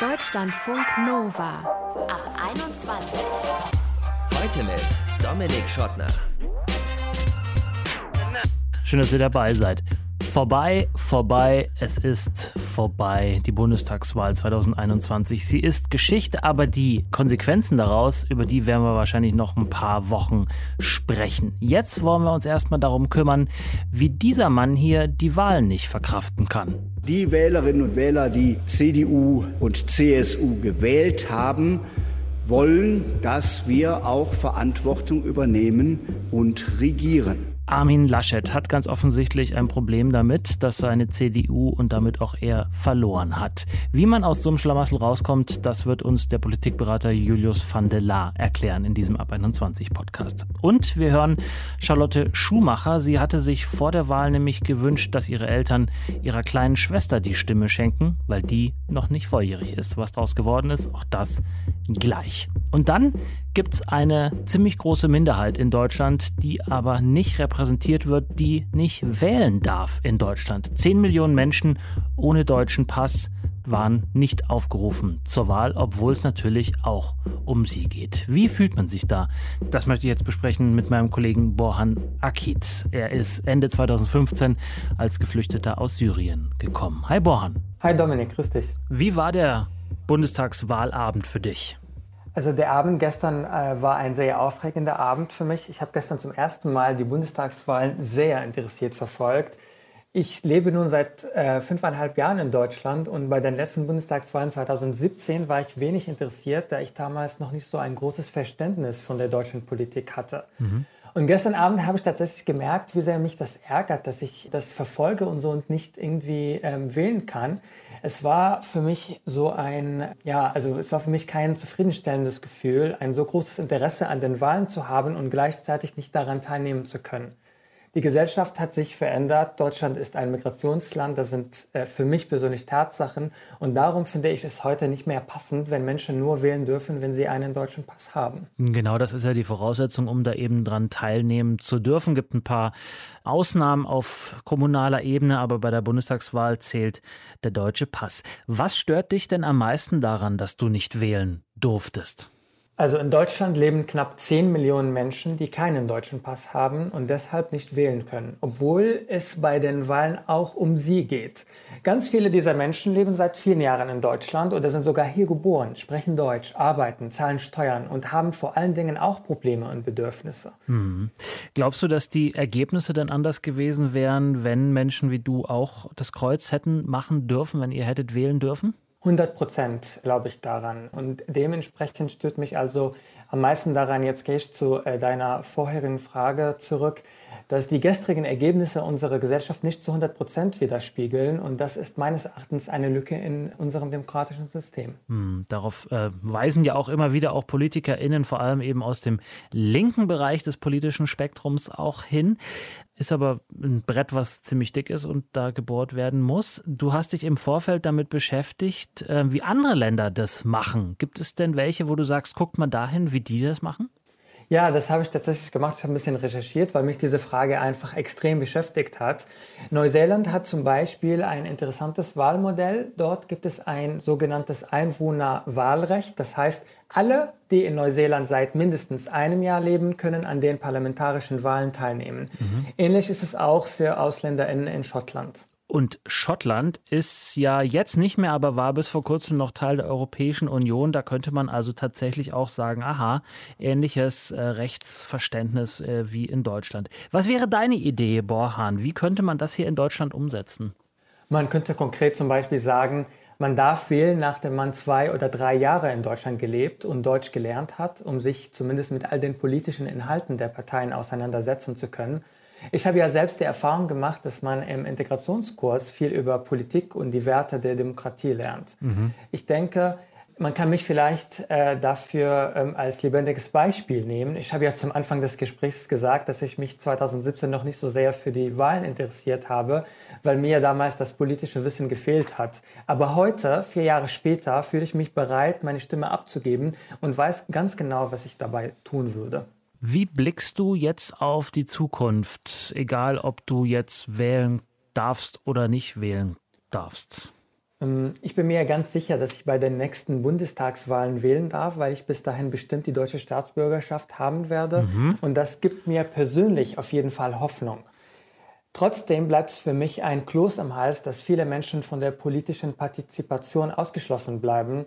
Deutschlandfunk Nova ab 21. Heute mit Dominik Schottner. Schön, dass ihr dabei seid. Vorbei, vorbei, es ist vorbei, die Bundestagswahl 2021. Sie ist Geschichte, aber die Konsequenzen daraus, über die werden wir wahrscheinlich noch ein paar Wochen sprechen. Jetzt wollen wir uns erstmal darum kümmern, wie dieser Mann hier die Wahlen nicht verkraften kann. Die Wählerinnen und Wähler, die CDU und CSU gewählt haben, wollen, dass wir auch Verantwortung übernehmen und regieren. Armin Laschet hat ganz offensichtlich ein Problem damit, dass seine CDU und damit auch er verloren hat. Wie man aus so einem Schlamassel rauskommt, das wird uns der Politikberater Julius van der Laar erklären in diesem Ab 21 Podcast. Und wir hören Charlotte Schumacher. Sie hatte sich vor der Wahl nämlich gewünscht, dass ihre Eltern ihrer kleinen Schwester die Stimme schenken, weil die noch nicht volljährig ist. Was daraus geworden ist, auch das gleich. Und dann gibt es eine ziemlich große Minderheit in Deutschland, die aber nicht repräsentiert wird, die nicht wählen darf in Deutschland. Zehn Millionen Menschen ohne deutschen Pass waren nicht aufgerufen zur Wahl, obwohl es natürlich auch um sie geht. Wie fühlt man sich da? Das möchte ich jetzt besprechen mit meinem Kollegen Borhan Akit. Er ist Ende 2015 als Geflüchteter aus Syrien gekommen. Hi Borhan. Hi Dominik, grüß dich. Wie war der Bundestagswahlabend für dich? Also der Abend gestern äh, war ein sehr aufregender Abend für mich. Ich habe gestern zum ersten Mal die Bundestagswahlen sehr interessiert verfolgt. Ich lebe nun seit äh, fünfeinhalb Jahren in Deutschland und bei den letzten Bundestagswahlen 2017 war ich wenig interessiert, da ich damals noch nicht so ein großes Verständnis von der deutschen Politik hatte. Mhm. Und gestern Abend habe ich tatsächlich gemerkt, wie sehr mich das ärgert, dass ich das verfolge und so und nicht irgendwie ähm, wählen kann. Es war für mich so ein, ja, also es war für mich kein zufriedenstellendes Gefühl, ein so großes Interesse an den Wahlen zu haben und gleichzeitig nicht daran teilnehmen zu können. Die Gesellschaft hat sich verändert. Deutschland ist ein Migrationsland. Das sind äh, für mich persönlich Tatsachen. Und darum finde ich es heute nicht mehr passend, wenn Menschen nur wählen dürfen, wenn sie einen deutschen Pass haben. Genau, das ist ja die Voraussetzung, um da eben dran teilnehmen zu dürfen. Gibt ein paar Ausnahmen auf kommunaler Ebene, aber bei der Bundestagswahl zählt der deutsche Pass. Was stört dich denn am meisten daran, dass du nicht wählen durftest? Also in Deutschland leben knapp 10 Millionen Menschen, die keinen deutschen Pass haben und deshalb nicht wählen können, obwohl es bei den Wahlen auch um sie geht. Ganz viele dieser Menschen leben seit vielen Jahren in Deutschland oder sind sogar hier geboren, sprechen Deutsch, arbeiten, zahlen Steuern und haben vor allen Dingen auch Probleme und Bedürfnisse. Hm. Glaubst du, dass die Ergebnisse dann anders gewesen wären, wenn Menschen wie du auch das Kreuz hätten machen dürfen, wenn ihr hättet wählen dürfen? 100 Prozent glaube ich daran. Und dementsprechend stört mich also am meisten daran, jetzt gehe ich zu äh, deiner vorherigen Frage zurück, dass die gestrigen Ergebnisse unserer Gesellschaft nicht zu 100 Prozent widerspiegeln. Und das ist meines Erachtens eine Lücke in unserem demokratischen System. Hm, darauf äh, weisen ja auch immer wieder auch PolitikerInnen, vor allem eben aus dem linken Bereich des politischen Spektrums auch hin. Ist aber ein Brett, was ziemlich dick ist und da gebohrt werden muss. Du hast dich im Vorfeld damit beschäftigt, äh, wie andere Länder das machen. Gibt es denn welche, wo du sagst, guckt mal dahin, wie die das machen? Ja, das habe ich tatsächlich gemacht. Ich habe ein bisschen recherchiert, weil mich diese Frage einfach extrem beschäftigt hat. Neuseeland hat zum Beispiel ein interessantes Wahlmodell. Dort gibt es ein sogenanntes Einwohnerwahlrecht. Das heißt, alle, die in Neuseeland seit mindestens einem Jahr leben, können an den parlamentarischen Wahlen teilnehmen. Mhm. Ähnlich ist es auch für AusländerInnen in Schottland. Und Schottland ist ja jetzt nicht mehr, aber war bis vor kurzem noch Teil der Europäischen Union. Da könnte man also tatsächlich auch sagen, aha, ähnliches äh, Rechtsverständnis äh, wie in Deutschland. Was wäre deine Idee, Borhan? Wie könnte man das hier in Deutschland umsetzen? Man könnte konkret zum Beispiel sagen, man darf wählen, nachdem man zwei oder drei Jahre in Deutschland gelebt und Deutsch gelernt hat, um sich zumindest mit all den politischen Inhalten der Parteien auseinandersetzen zu können. Ich habe ja selbst die Erfahrung gemacht, dass man im Integrationskurs viel über Politik und die Werte der Demokratie lernt. Mhm. Ich denke, man kann mich vielleicht äh, dafür ähm, als lebendiges Beispiel nehmen. Ich habe ja zum Anfang des Gesprächs gesagt, dass ich mich 2017 noch nicht so sehr für die Wahlen interessiert habe, weil mir damals das politische Wissen gefehlt hat. Aber heute, vier Jahre später, fühle ich mich bereit, meine Stimme abzugeben und weiß ganz genau, was ich dabei tun würde. Wie blickst du jetzt auf die Zukunft, egal ob du jetzt wählen darfst oder nicht wählen darfst? Ähm, ich bin mir ganz sicher, dass ich bei den nächsten Bundestagswahlen wählen darf, weil ich bis dahin bestimmt die deutsche Staatsbürgerschaft haben werde. Mhm. Und das gibt mir persönlich auf jeden Fall Hoffnung. Trotzdem bleibt es für mich ein Kloß am Hals, dass viele Menschen von der politischen Partizipation ausgeschlossen bleiben.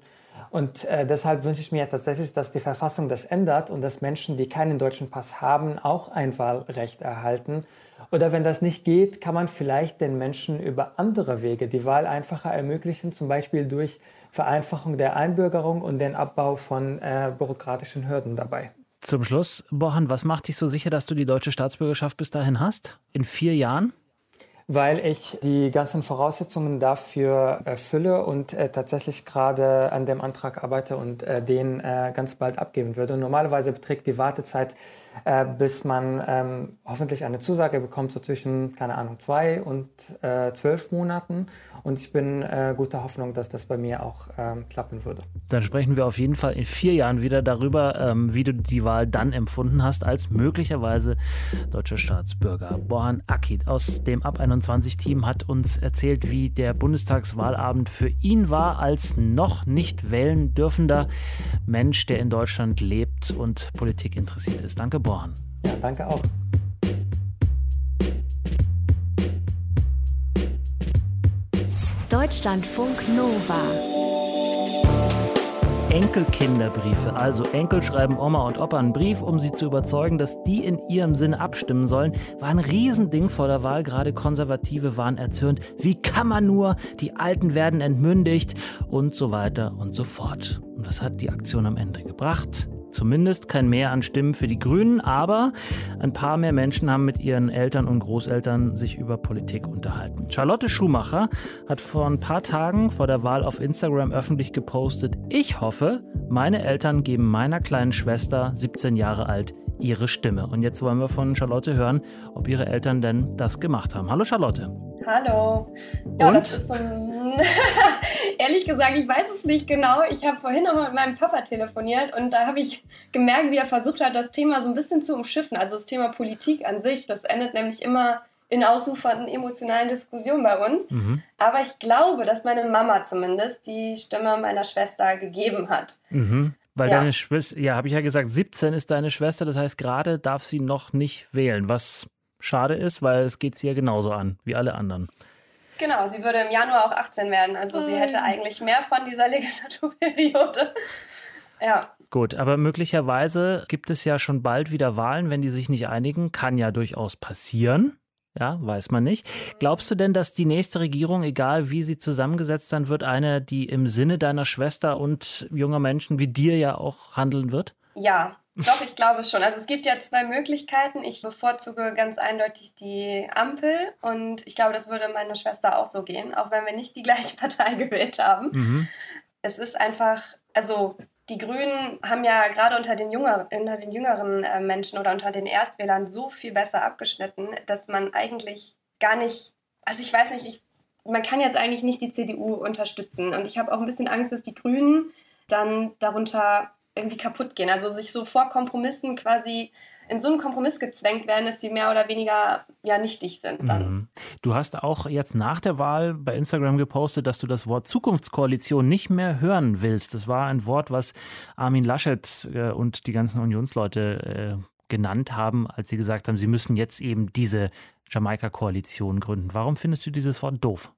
Und äh, deshalb wünsche ich mir tatsächlich, dass die Verfassung das ändert und dass Menschen, die keinen deutschen Pass haben, auch ein Wahlrecht erhalten. Oder wenn das nicht geht, kann man vielleicht den Menschen über andere Wege die Wahl einfacher ermöglichen, zum Beispiel durch Vereinfachung der Einbürgerung und den Abbau von äh, bürokratischen Hürden dabei. Zum Schluss, Bohan, was macht dich so sicher, dass du die deutsche Staatsbürgerschaft bis dahin hast? In vier Jahren? Weil ich die ganzen Voraussetzungen dafür erfülle und äh, tatsächlich gerade an dem Antrag arbeite und äh, den äh, ganz bald abgeben würde. Normalerweise beträgt die Wartezeit äh, bis man ähm, hoffentlich eine Zusage bekommt, so zwischen, keine Ahnung, zwei und äh, zwölf Monaten. Und ich bin äh, guter Hoffnung, dass das bei mir auch ähm, klappen würde. Dann sprechen wir auf jeden Fall in vier Jahren wieder darüber, ähm, wie du die Wahl dann empfunden hast, als möglicherweise deutscher Staatsbürger. Bohan Akid aus dem Ab 21-Team hat uns erzählt, wie der Bundestagswahlabend für ihn war, als noch nicht wählen dürfender Mensch, der in Deutschland lebt und Politik interessiert ist. Danke, geboren. Ja, danke auch. Deutschlandfunk Nova. Enkelkinderbriefe. Also Enkel schreiben Oma und Opa einen Brief, um sie zu überzeugen, dass die in ihrem Sinne abstimmen sollen. War ein Riesending vor der Wahl. Gerade Konservative waren erzürnt. Wie kann man nur? Die Alten werden entmündigt und so weiter und so fort. Und was hat die Aktion am Ende gebracht? Zumindest kein Mehr an Stimmen für die Grünen, aber ein paar mehr Menschen haben mit ihren Eltern und Großeltern sich über Politik unterhalten. Charlotte Schumacher hat vor ein paar Tagen vor der Wahl auf Instagram öffentlich gepostet, ich hoffe, meine Eltern geben meiner kleinen Schwester, 17 Jahre alt, ihre Stimme. Und jetzt wollen wir von Charlotte hören, ob ihre Eltern denn das gemacht haben. Hallo Charlotte. Hallo. Ja, Und? das ist so ein. Ehrlich gesagt, ich weiß es nicht genau. Ich habe vorhin noch mit meinem Papa telefoniert und da habe ich gemerkt, wie er versucht hat, das Thema so ein bisschen zu umschiffen. Also das Thema Politik an sich. Das endet nämlich immer in ausufernden emotionalen Diskussionen bei uns. Mhm. Aber ich glaube, dass meine Mama zumindest die Stimme meiner Schwester gegeben hat. Mhm. Weil ja. deine Schwester, ja, habe ich ja gesagt, 17 ist deine Schwester, das heißt, gerade darf sie noch nicht wählen, was schade ist, weil es geht sie ja genauso an wie alle anderen. Genau, sie würde im Januar auch 18 werden, also sie hätte eigentlich mehr von dieser Legislaturperiode. Ja. Gut, aber möglicherweise gibt es ja schon bald wieder Wahlen, wenn die sich nicht einigen. Kann ja durchaus passieren. Ja, weiß man nicht. Glaubst du denn, dass die nächste Regierung, egal wie sie zusammengesetzt sein wird, eine, die im Sinne deiner Schwester und junger Menschen wie dir ja auch handeln wird? Ja, doch, ich glaube es schon. Also es gibt ja zwei Möglichkeiten. Ich bevorzuge ganz eindeutig die Ampel und ich glaube, das würde meiner Schwester auch so gehen, auch wenn wir nicht die gleiche Partei gewählt haben. Mhm. Es ist einfach, also die Grünen haben ja gerade unter den, Jünger, unter den jüngeren äh, Menschen oder unter den Erstwählern so viel besser abgeschnitten, dass man eigentlich gar nicht, also ich weiß nicht, ich, man kann jetzt eigentlich nicht die CDU unterstützen. Und ich habe auch ein bisschen Angst, dass die Grünen dann darunter irgendwie kaputt gehen. Also sich so vor Kompromissen quasi in so einen Kompromiss gezwängt werden, dass sie mehr oder weniger ja nichtig sind dann. Mhm. Du hast auch jetzt nach der Wahl bei Instagram gepostet, dass du das Wort Zukunftskoalition nicht mehr hören willst. Das war ein Wort, was Armin Laschet äh, und die ganzen Unionsleute äh, genannt haben, als sie gesagt haben, sie müssen jetzt eben diese Jamaika-Koalition gründen. Warum findest du dieses Wort doof?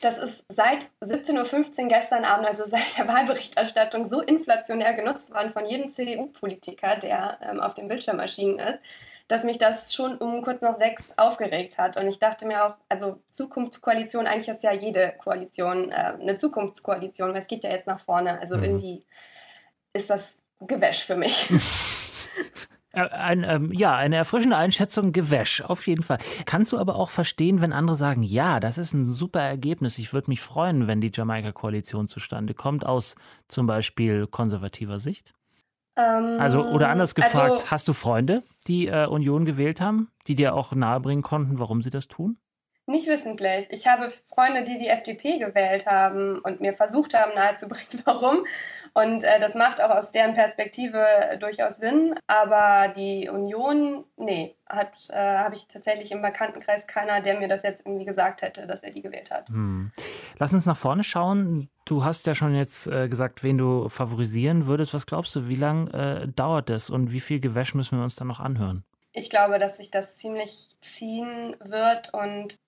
Das ist seit 17.15 Uhr gestern Abend, also seit der Wahlberichterstattung, so inflationär genutzt worden von jedem CDU-Politiker, der ähm, auf dem Bildschirm erschienen ist, dass mich das schon um kurz nach sechs aufgeregt hat. Und ich dachte mir auch, also Zukunftskoalition, eigentlich ist ja jede Koalition äh, eine Zukunftskoalition, weil es geht ja jetzt nach vorne. Also mhm. irgendwie ist das Gewäsch für mich. Äh, ein, ähm, ja, eine erfrischende Einschätzung, Gewäsch, auf jeden Fall. Kannst du aber auch verstehen, wenn andere sagen, ja, das ist ein super Ergebnis. Ich würde mich freuen, wenn die Jamaika-Koalition zustande kommt, aus zum Beispiel konservativer Sicht? Ähm, also, oder anders gefragt, also, hast du Freunde, die äh, Union gewählt haben, die dir auch nahebringen konnten, warum sie das tun? Nicht wissentlich. Ich habe Freunde, die die FDP gewählt haben und mir versucht haben nahezubringen, warum. Und äh, das macht auch aus deren Perspektive durchaus Sinn. Aber die Union, nee, äh, habe ich tatsächlich im Bekanntenkreis keiner, der mir das jetzt irgendwie gesagt hätte, dass er die gewählt hat. Hm. Lass uns nach vorne schauen. Du hast ja schon jetzt äh, gesagt, wen du favorisieren würdest. Was glaubst du, wie lange äh, dauert das und wie viel Gewäsch müssen wir uns dann noch anhören? Ich glaube, dass sich das ziemlich ziehen wird und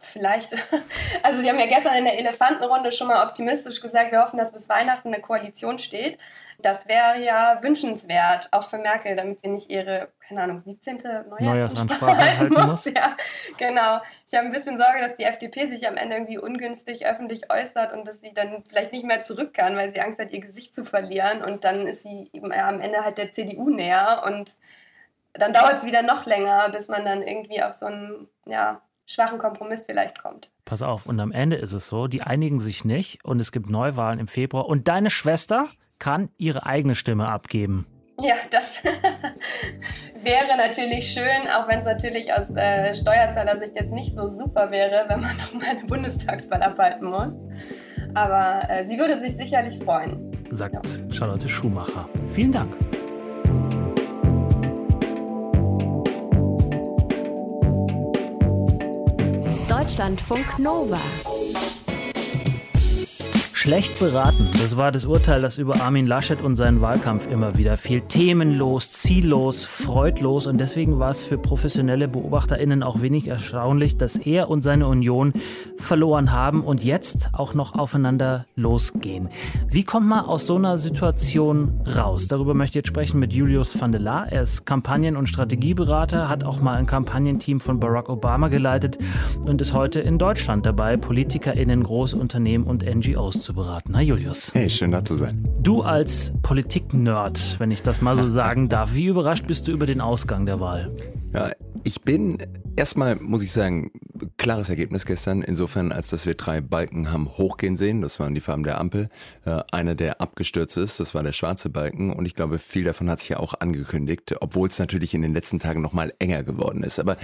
vielleicht, also Sie haben ja gestern in der Elefantenrunde schon mal optimistisch gesagt, wir hoffen, dass bis Weihnachten eine Koalition steht. Das wäre ja wünschenswert, auch für Merkel, damit sie nicht ihre, keine Ahnung, 17. Neujahrsansprache halten muss. muss. Ja, genau. Ich habe ein bisschen Sorge, dass die FDP sich am Ende irgendwie ungünstig öffentlich äußert und dass sie dann vielleicht nicht mehr zurück kann, weil sie Angst hat, ihr Gesicht zu verlieren und dann ist sie eben am Ende halt der CDU näher und dann dauert es wieder noch länger, bis man dann irgendwie auf so einen ja, schwachen Kompromiss vielleicht kommt. Pass auf, und am Ende ist es so, die einigen sich nicht und es gibt Neuwahlen im Februar und deine Schwester kann ihre eigene Stimme abgeben. Ja, das wäre natürlich schön, auch wenn es natürlich aus äh, Steuerzahlersicht jetzt nicht so super wäre, wenn man nochmal eine Bundestagswahl abhalten muss. Aber äh, sie würde sich sicherlich freuen. Sagt ja. Charlotte Schumacher. Vielen Dank. Deutschlandfunk Nova. Schlecht beraten. Das war das Urteil, das über Armin Laschet und seinen Wahlkampf immer wieder fiel. Themenlos, ziellos, freudlos. Und deswegen war es für professionelle BeobachterInnen auch wenig erstaunlich, dass er und seine Union verloren haben und jetzt auch noch aufeinander losgehen. Wie kommt man aus so einer Situation raus? Darüber möchte ich jetzt sprechen mit Julius van der Laar. Er ist Kampagnen- und Strategieberater, hat auch mal ein Kampagnenteam von Barack Obama geleitet und ist heute in Deutschland dabei, PolitikerInnen, Großunternehmen und NGOs zu beraten. Hi Julius. Hey, schön da zu sein. Du als Politik-Nerd, wenn ich das mal so sagen darf, wie überrascht bist du über den Ausgang der Wahl? Ja, ich bin erstmal, muss ich sagen, klares Ergebnis gestern, insofern, als dass wir drei Balken haben hochgehen sehen. Das waren die Farben der Ampel. Äh, einer, der abgestürzt ist, das war der schwarze Balken. Und ich glaube, viel davon hat sich ja auch angekündigt, obwohl es natürlich in den letzten Tagen nochmal enger geworden ist. Aber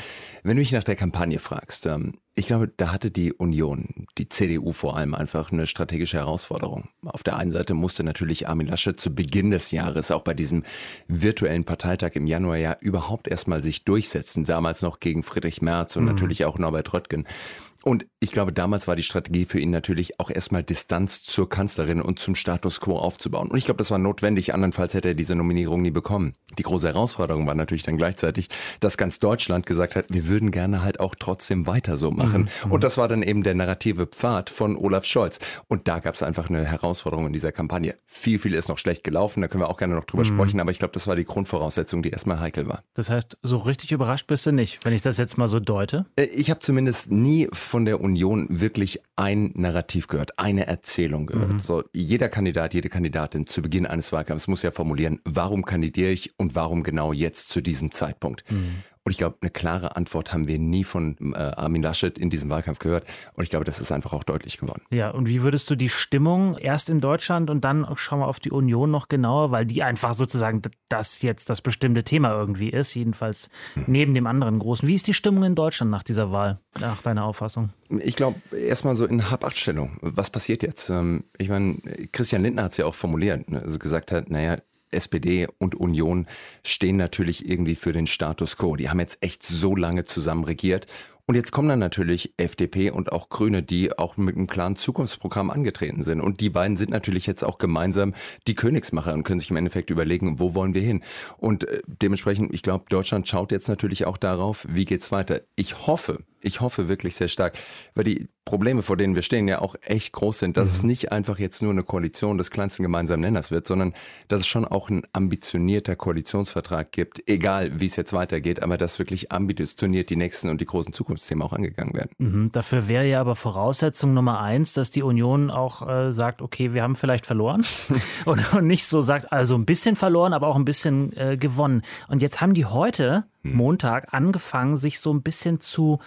wenn du mich nach der Kampagne fragst, ähm, ich glaube, da hatte die Union, die CDU vor allem einfach eine strategische Herausforderung. Auf der einen Seite musste natürlich Armin Laschet zu Beginn des Jahres, auch bei diesem virtuellen Parteitag im Januar ja überhaupt erstmal sich durchsetzen, damals noch gegen Friedrich Merz und mhm. natürlich auch Norbert Röttgen. Und ich glaube, damals war die Strategie für ihn natürlich auch erstmal Distanz zur Kanzlerin und zum Status quo aufzubauen. Und ich glaube, das war notwendig, andernfalls hätte er diese Nominierung nie bekommen. Die große Herausforderung war natürlich dann gleichzeitig, dass ganz Deutschland gesagt hat, wir würden gerne halt auch trotzdem weiter so machen. Mhm. Und das war dann eben der narrative Pfad von Olaf Scholz. Und da gab es einfach eine Herausforderung in dieser Kampagne. Viel, viel ist noch schlecht gelaufen, da können wir auch gerne noch drüber mhm. sprechen, aber ich glaube, das war die Grundvoraussetzung, die erstmal heikel war. Das heißt, so richtig überrascht bist du nicht, wenn ich das jetzt mal so deute? Äh, ich habe zumindest nie von der Union wirklich ein Narrativ gehört, eine Erzählung gehört. Mhm. So, jeder Kandidat, jede Kandidatin zu Beginn eines Wahlkampfs muss ja formulieren, warum kandidiere ich und warum genau jetzt zu diesem Zeitpunkt. Mhm. Und ich glaube, eine klare Antwort haben wir nie von äh, Armin Laschet in diesem Wahlkampf gehört. Und ich glaube, das ist einfach auch deutlich geworden. Ja, und wie würdest du die Stimmung erst in Deutschland und dann schauen wir auf die Union noch genauer, weil die einfach sozusagen das jetzt das bestimmte Thema irgendwie ist, jedenfalls hm. neben dem anderen großen. Wie ist die Stimmung in Deutschland nach dieser Wahl, nach deiner Auffassung? Ich glaube, erstmal so in Hab-Acht-Stellung. Was passiert jetzt? Ähm, ich meine, Christian Lindner hat es ja auch formuliert, ne? also gesagt hat, naja, SPD und Union stehen natürlich irgendwie für den Status quo. Die haben jetzt echt so lange zusammen regiert und jetzt kommen dann natürlich FDP und auch Grüne, die auch mit einem klaren Zukunftsprogramm angetreten sind. Und die beiden sind natürlich jetzt auch gemeinsam die Königsmacher und können sich im Endeffekt überlegen, wo wollen wir hin. Und äh, dementsprechend, ich glaube, Deutschland schaut jetzt natürlich auch darauf, wie geht's weiter. Ich hoffe, ich hoffe wirklich sehr stark, weil die Probleme, vor denen wir stehen, ja auch echt groß sind, dass mhm. es nicht einfach jetzt nur eine Koalition des kleinsten gemeinsamen Nenners wird, sondern dass es schon auch ein ambitionierter Koalitionsvertrag gibt, egal wie es jetzt weitergeht, aber dass wirklich ambitioniert die nächsten und die großen Zukunftsthemen auch angegangen werden. Mhm. Dafür wäre ja aber Voraussetzung Nummer eins, dass die Union auch äh, sagt, okay, wir haben vielleicht verloren und, und, nicht so sagt, also ein bisschen verloren, aber auch ein bisschen äh, gewonnen. Und jetzt haben die heute hm. Montag angefangen, sich so ein bisschen zu,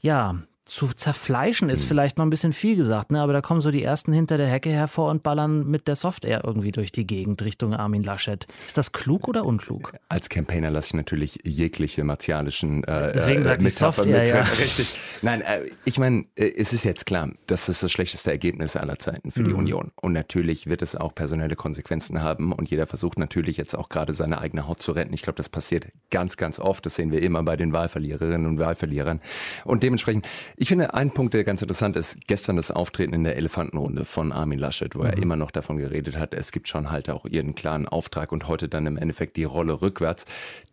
ja, zu zerfleischen ist vielleicht noch ein bisschen viel gesagt, ne? aber da kommen so die ersten hinter der Hecke hervor und ballern mit der Software irgendwie durch die Gegend Richtung Armin Laschet. Ist das klug oder unklug? Als Campaigner lasse ich natürlich jegliche martialischen äh, Deswegen sagt äh, Software, mit, ja. Richtig. Nein, äh, ich meine, äh, es ist jetzt klar, das ist das schlechteste Ergebnis aller Zeiten für mhm. die Union. Und natürlich wird es auch personelle Konsequenzen haben und jeder versucht natürlich jetzt auch gerade seine eigene Haut zu retten. Ich glaube, das passiert ganz, ganz oft. Das sehen wir immer bei den Wahlverliererinnen und Wahlverlierern. Und dementsprechend ich finde, ein Punkt, der ganz interessant ist, gestern das Auftreten in der Elefantenrunde von Armin Laschet, wo mhm. er immer noch davon geredet hat, es gibt schon halt auch ihren klaren Auftrag und heute dann im Endeffekt die Rolle rückwärts.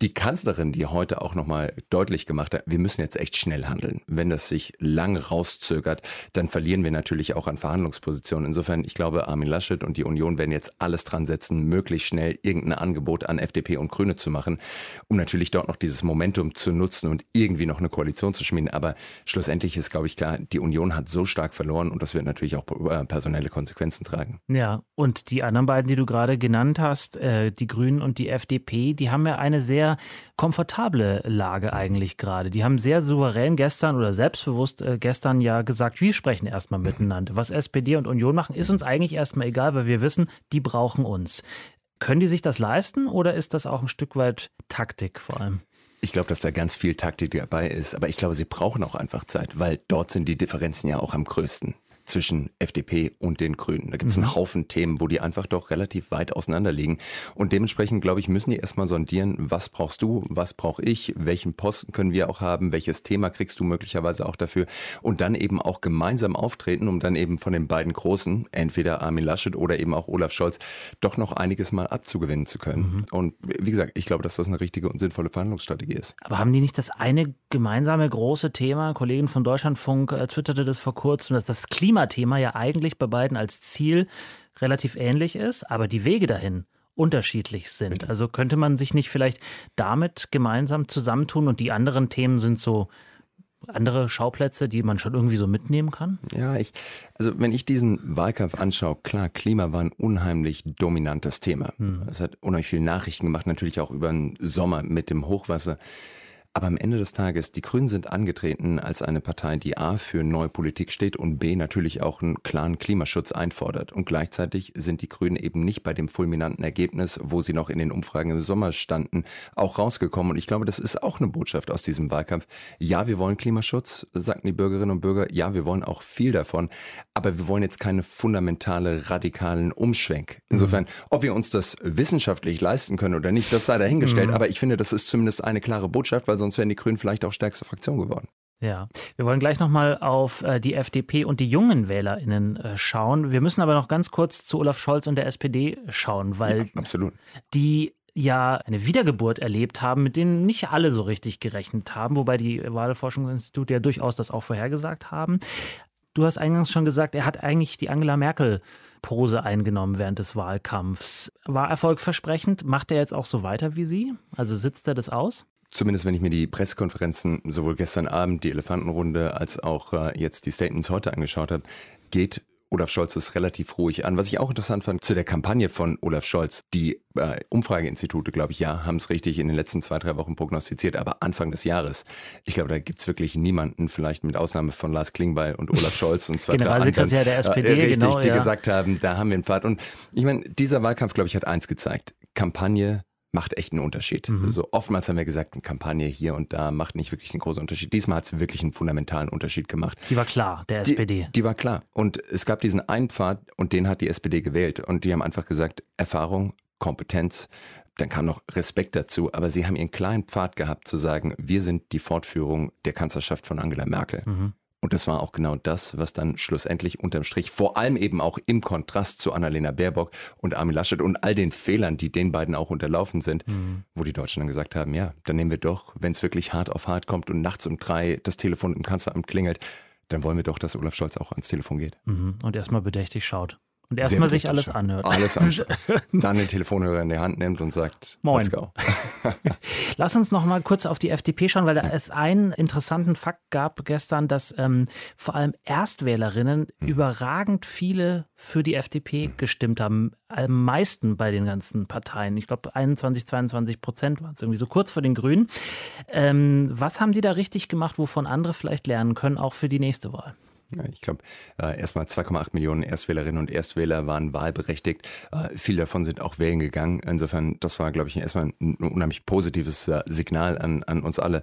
Die Kanzlerin, die heute auch nochmal deutlich gemacht hat, wir müssen jetzt echt schnell handeln. Wenn das sich lang rauszögert, dann verlieren wir natürlich auch an Verhandlungspositionen. Insofern, ich glaube, Armin Laschet und die Union werden jetzt alles dran setzen, möglichst schnell irgendein Angebot an FDP und Grüne zu machen, um natürlich dort noch dieses Momentum zu nutzen und irgendwie noch eine Koalition zu schmieden. Aber schlussendlich ist, glaube ich, klar, die Union hat so stark verloren und das wird natürlich auch äh, personelle Konsequenzen tragen. Ja, und die anderen beiden, die du gerade genannt hast, äh, die Grünen und die FDP, die haben ja eine sehr komfortable Lage eigentlich gerade. Die haben sehr souverän gestern oder selbstbewusst äh, gestern ja gesagt, wir sprechen erstmal miteinander. Was SPD und Union machen, ist uns eigentlich erstmal egal, weil wir wissen, die brauchen uns. Können die sich das leisten oder ist das auch ein Stück weit Taktik vor allem? Ich glaube, dass da ganz viel Taktik dabei ist, aber ich glaube, sie brauchen auch einfach Zeit, weil dort sind die Differenzen ja auch am größten zwischen FDP und den Grünen. Da gibt es einen mhm. Haufen Themen, wo die einfach doch relativ weit auseinander liegen. Und dementsprechend, glaube ich, müssen die erstmal sondieren, was brauchst du, was brauche ich, welchen Posten können wir auch haben, welches Thema kriegst du möglicherweise auch dafür und dann eben auch gemeinsam auftreten, um dann eben von den beiden Großen, entweder Armin Laschet oder eben auch Olaf Scholz, doch noch einiges mal abzugewinnen zu können. Mhm. Und wie gesagt, ich glaube, dass das eine richtige und sinnvolle Verhandlungsstrategie ist. Aber haben die nicht das eine gemeinsame große Thema? Kollegin von Deutschlandfunk äh, twitterte das vor kurzem, dass das Klima Klimathema ja eigentlich bei beiden als Ziel relativ ähnlich ist, aber die Wege dahin unterschiedlich sind. Also könnte man sich nicht vielleicht damit gemeinsam zusammentun und die anderen Themen sind so andere Schauplätze, die man schon irgendwie so mitnehmen kann? Ja, ich, also wenn ich diesen Wahlkampf anschaue, klar, Klima war ein unheimlich dominantes Thema. Hm. Es hat unheimlich viele Nachrichten gemacht, natürlich auch über den Sommer mit dem Hochwasser. Aber am Ende des Tages, die Grünen sind angetreten als eine Partei, die A für neue Politik steht und B natürlich auch einen klaren Klimaschutz einfordert. Und gleichzeitig sind die Grünen eben nicht bei dem fulminanten Ergebnis, wo sie noch in den Umfragen im Sommer standen, auch rausgekommen. Und ich glaube, das ist auch eine Botschaft aus diesem Wahlkampf. Ja, wir wollen Klimaschutz, sagten die Bürgerinnen und Bürger. Ja, wir wollen auch viel davon. Aber wir wollen jetzt keine fundamentale, radikalen Umschwenk. Insofern, ob wir uns das wissenschaftlich leisten können oder nicht, das sei dahingestellt. Mhm. Aber ich finde, das ist zumindest eine klare Botschaft, weil sonst wären die Grünen vielleicht auch stärkste Fraktion geworden. Ja, wir wollen gleich nochmal auf äh, die FDP und die jungen WählerInnen äh, schauen. Wir müssen aber noch ganz kurz zu Olaf Scholz und der SPD schauen, weil ja, absolut. die ja eine Wiedergeburt erlebt haben, mit denen nicht alle so richtig gerechnet haben, wobei die Wahlforschungsinstitute ja durchaus das auch vorhergesagt haben. Du hast eingangs schon gesagt, er hat eigentlich die Angela Merkel Pose eingenommen während des Wahlkampfs. War erfolgversprechend? Macht er jetzt auch so weiter wie Sie? Also sitzt er das aus? Zumindest wenn ich mir die Pressekonferenzen sowohl gestern Abend, die Elefantenrunde, als auch äh, jetzt die Statements heute angeschaut habe, geht Olaf Scholz es relativ ruhig an. Was ich auch interessant fand zu der Kampagne von Olaf Scholz, die äh, Umfrageinstitute, glaube ich, ja, haben es richtig in den letzten zwei, drei Wochen prognostiziert, aber Anfang des Jahres, ich glaube, da gibt es wirklich niemanden, vielleicht mit Ausnahme von Lars Klingbeil und Olaf Scholz und zwei, drei anderen, der SPD, äh, richtig, genau, die gesagt haben, da haben wir einen Pfad. Und ich meine, dieser Wahlkampf, glaube ich, hat eins gezeigt. Kampagne macht echt einen Unterschied. Mhm. Also oftmals haben wir gesagt, eine Kampagne hier und da macht nicht wirklich einen großen Unterschied. Diesmal hat es wirklich einen fundamentalen Unterschied gemacht. Die war klar, der die, SPD. Die war klar. Und es gab diesen einen Pfad und den hat die SPD gewählt. Und die haben einfach gesagt, Erfahrung, Kompetenz, dann kam noch Respekt dazu, aber sie haben ihren kleinen Pfad gehabt zu sagen, wir sind die Fortführung der Kanzlerschaft von Angela Merkel. Mhm. Und das war auch genau das, was dann schlussendlich unterm Strich, vor allem eben auch im Kontrast zu Annalena Baerbock und Armin Laschet und all den Fehlern, die den beiden auch unterlaufen sind, mhm. wo die Deutschen dann gesagt haben, ja, dann nehmen wir doch, wenn es wirklich hart auf hart kommt und nachts um drei das Telefon im Kanzleramt klingelt, dann wollen wir doch, dass Olaf Scholz auch ans Telefon geht. Mhm. Und erstmal bedächtig schaut Und erstmal sich alles anhört. Alles anschaut. Dann den Telefonhörer in die Hand nimmt und sagt, Moin. let's go. Lass uns noch mal kurz auf die FDP schauen, weil da es einen interessanten Fakt gab gestern, dass ähm, vor allem Erstwählerinnen Mhm. überragend viele für die FDP gestimmt haben. Am meisten bei den ganzen Parteien. Ich glaube 21, 22 Prozent waren es irgendwie so kurz vor den Grünen. Ähm, was haben die da richtig gemacht, wovon andere vielleicht lernen können, auch für die nächste Wahl? Ich glaube, äh, erstmal 2,8 Millionen Erstwählerinnen und Erstwähler waren wahlberechtigt. Äh, viele davon sind auch wählen gegangen. Insofern, das war, glaube ich, erstmal ein unheimlich positives äh, Signal an, an uns alle.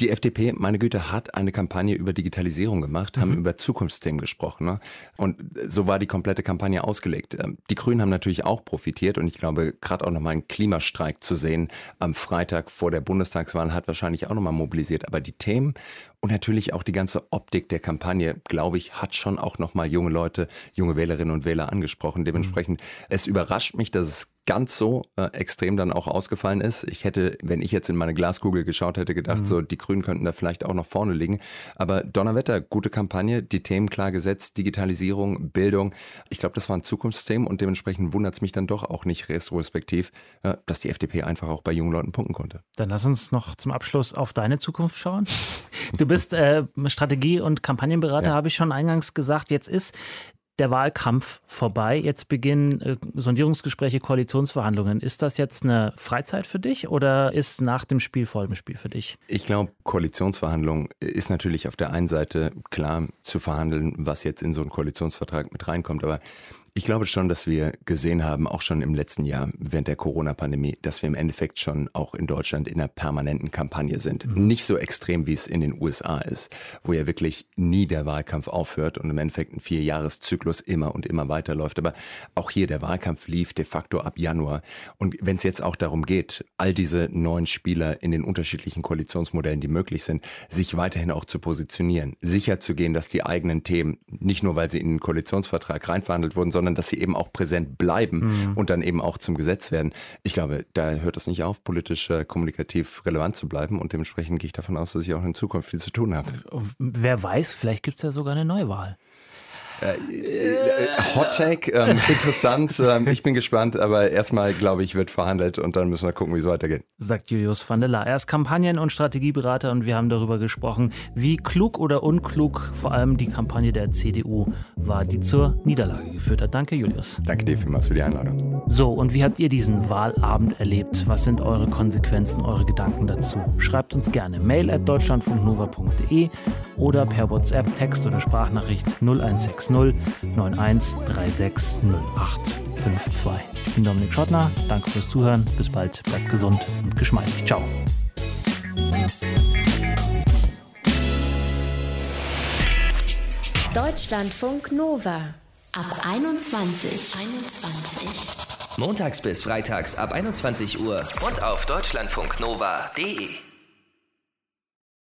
Die FDP, meine Güte, hat eine Kampagne über Digitalisierung gemacht, haben über Zukunftsthemen gesprochen. Ne? Und so war die komplette Kampagne ausgelegt. Ähm, Die Grünen haben natürlich auch profitiert und ich glaube, gerade auch nochmal einen Klimastreik zu sehen am Freitag vor der Bundestagswahl hat wahrscheinlich auch nochmal mobilisiert. Aber die Themen und natürlich auch die ganze Optik der Kampagne, glaube ich, hat schon auch nochmal junge Leute, junge Wählerinnen und Wähler angesprochen. Dementsprechend, es überrascht mich, dass es ganz so äh, extrem dann auch ausgefallen ist. Ich hätte, wenn ich jetzt in meine Glaskugel geschaut hätte, gedacht, so die Grünen könnten da vielleicht auch noch vorne liegen. Aber Donnerwetter, gute Kampagne, die Themen klar gesetzt, Digitalisierung, Bildung. Ich glaube, das waren Zukunftsthemen und dementsprechend wundert es mich dann doch auch nicht retrospektiv, äh, dass die FDP einfach auch bei jungen Leuten punkten konnte. Dann lass uns noch zum Abschluss auf deine Zukunft schauen. Du bist äh, Strategie- und Kampagnenberater, Ja. habe ich schon eingangs gesagt. Jetzt ist der Wahlkampf vorbei. Jetzt beginnen äh, Sondierungsgespräche, Koalitionsverhandlungen. Ist das jetzt eine Freizeit für dich oder ist nach dem Spiel vor dem Spiel für dich? Ich glaube, Koalitionsverhandlung ist natürlich auf der einen Seite klar zu verhandeln, was jetzt in so einen Koalitionsvertrag mit reinkommt, aber ich glaube schon, dass wir gesehen haben, auch schon im letzten Jahr während der Corona-Pandemie, dass wir im Endeffekt schon auch in Deutschland in einer permanenten Kampagne sind. Nicht so extrem, wie es in den USA ist, wo ja wirklich nie der Wahlkampf aufhört und im Endeffekt ein Vierjahreszyklus immer und immer weiterläuft. Aber auch hier der Wahlkampf lief de facto ab Januar. Und wenn es jetzt auch darum geht, all diese neuen Spieler in den unterschiedlichen Koalitionsmodellen, die möglich sind, sich weiterhin auch zu positionieren, sicher zu gehen, dass die eigenen Themen nicht nur, weil sie in den Koalitionsvertrag reinverhandelt wurden, sondern dass sie eben auch präsent bleiben und dann eben auch zum Gesetz werden. Ich glaube, da hört es nicht auf, politisch äh, kommunikativ relevant zu bleiben und dementsprechend gehe ich davon aus, dass ich auch in Zukunft viel zu tun habe. Wer weiß, vielleicht gibt es ja sogar eine Neuwahl. Hot Take, ähm, interessant. ähm, ich bin gespannt, aber erstmal, glaube ich, wird verhandelt und dann müssen wir gucken, wie es weitergeht. sagt Julius van der Laar. Er ist Kampagnen- und Strategieberater und wir haben darüber gesprochen, wie klug oder unklug vor allem die Kampagne der CDU war, die zur Niederlage geführt hat. Danke, Julius. Danke dir vielmals für die Einladung. So, und wie habt ihr diesen Wahlabend erlebt? Was sind eure Konsequenzen, eure Gedanken dazu? Schreibt uns gerne mail at deutschlandfunknova.de oder per WhatsApp, Text oder Sprachnachricht 0160 9136 0852. Ich bin Dominik Schottner. Danke fürs Zuhören. Bis bald. Bleibt gesund und geschmeidig. Ciao. Deutschlandfunk Nova. Ab 21. 21. Montags bis freitags ab 21 Uhr und auf deutschlandfunknova.de.